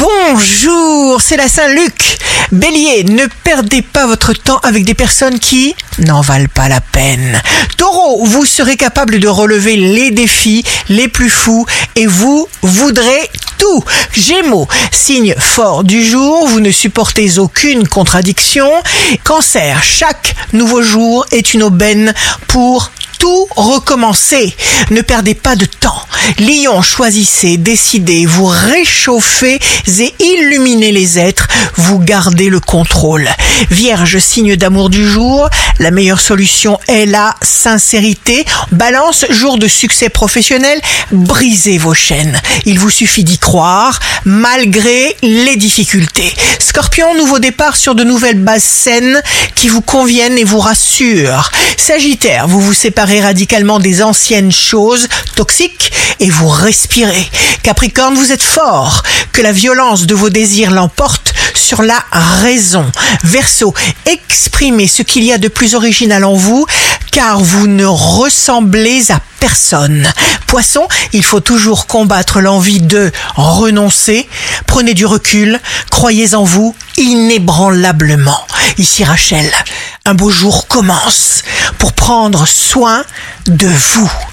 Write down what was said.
Bonjour, c'est la Saint-Luc. Bélier, ne perdez pas votre temps avec des personnes qui n'en valent pas la peine. Taureau, vous serez capable de relever les défis les plus fous et vous voudrez tout. Gémeaux, signe fort du jour, vous ne supportez aucune contradiction. Cancer, chaque nouveau jour est une aubaine pour tout recommencer. Ne perdez pas de temps. Lion, choisissez, décidez, vous réchauffez et illuminez les êtres, vous gardez le contrôle. Vierge, signe d'amour du jour, la meilleure solution est la sincérité. Balance, jour de succès professionnel, brisez vos chaînes. Il vous suffit d'y croire, malgré les difficultés. Scorpion, nouveau départ sur de nouvelles bases saines qui vous conviennent et vous rassurent. Sagittaire, vous vous radicalement des anciennes choses toxiques et vous respirez. Capricorne, vous êtes fort, que la violence de vos désirs l'emporte sur la raison. Verseau, exprimez ce qu'il y a de plus original en vous, car vous ne ressemblez à personne. Poisson, il faut toujours combattre l'envie de renoncer. Prenez du recul, croyez en vous inébranlablement. Ici Rachel, un beau jour commence pour prendre soin de vous.